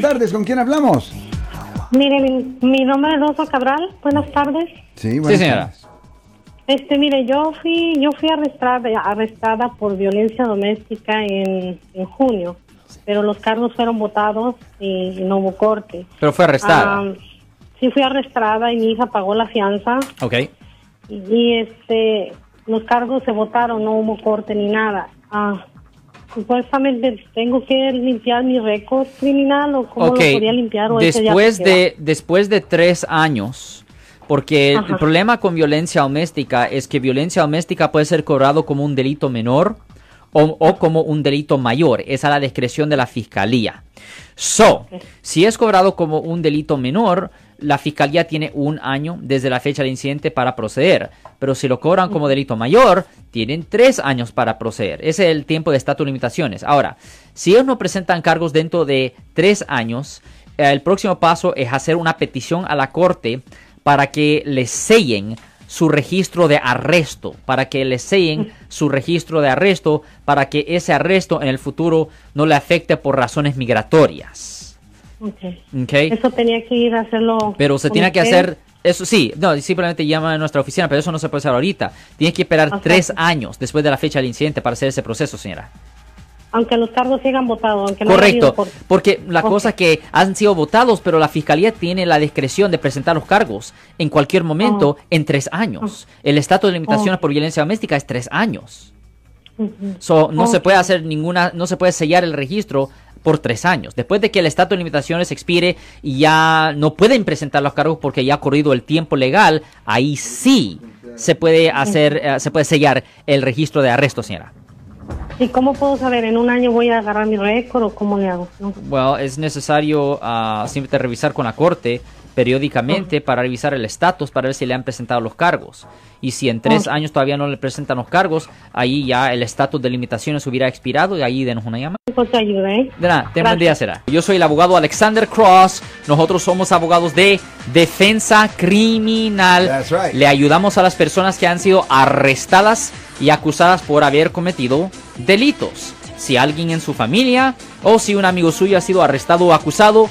Buenas tardes, ¿con quién hablamos? Mire, mi, mi nombre es Rosa Cabral. Buenas tardes. Sí, buenas Sí, señora. tardes. Este, mire, yo fui, yo fui arrestada, arrestada por violencia doméstica en, en junio, pero los cargos fueron votados y, no hubo corte. Pero fue arrestada. Ah, sí fui arrestada y mi hija pagó la fianza ok. y, y, este, los cargos se votaron, no hubo corte ni nada. Ah, supuestamente tengo que limpiar mi récord criminal o cómo lo podría limpiar o ese ya Después se queda? de, después de tres años, porque el- problema con violencia doméstica es que violencia doméstica puede ser cobrado como un delito menor o, o como un delito mayor. Es a la discreción de la fiscalía. So, si es cobrado como un delito menor, la fiscalía tiene un año desde la fecha del incidente para proceder. Pero si lo cobran como delito mayor, tienen tres años para proceder. Ese es el tiempo de estatus de limitaciones. Ahora, si ellos no presentan cargos dentro de tres años, eh, el próximo paso es hacer una petición a la corte para que les sellen su registro de arresto, para que le sellen su registro de arresto, para que ese arresto en el futuro no le afecte por razones migratorias. Ok. ¿ok? Eso tenía que ir a hacerlo. Pero se tiene que hacer, eso sí, no, simplemente llama a nuestra oficina, pero eso no se puede hacer ahorita. Tiene que esperar tres años después de la fecha del incidente para hacer ese proceso, señora. Aunque los cargos sigan votados, aunque no Correcto, porque la cosa es que han sido votados, pero la fiscalía tiene la discreción de presentar los cargos en cualquier momento Oh. en tres años. El estatus de limitaciones Oh. por violencia doméstica es tres años. So, no se puede hacer ninguna, no se puede sellar el registro por tres años. Después de que el estatus de limitaciones expire y ya no pueden presentar los cargos porque ya ha corrido el tiempo legal, ahí sí se puede hacer, eh, se puede sellar el registro de arresto, señora. ¿Y cómo puedo saber? ¿En un año voy a agarrar mi récord o cómo le hago? No. Bueno, es necesario ah, simplemente revisar con la corte periódicamente para revisar el estatus para ver si le han presentado los cargos. Y si en tres años todavía no le presentan los cargos, ahí ya el estatus de limitaciones hubiera expirado y ahí denos una llamada. Pues te ayuda, ¿eh? De nada, ten buen día, será. Yo soy el abogado Alexander Cross. Nosotros somos abogados de defensa criminal. That's right. Le ayudamos a las personas que han sido arrestadas y acusadas por haber cometido delitos. Si alguien en su familia o si un amigo suyo ha sido arrestado o acusado,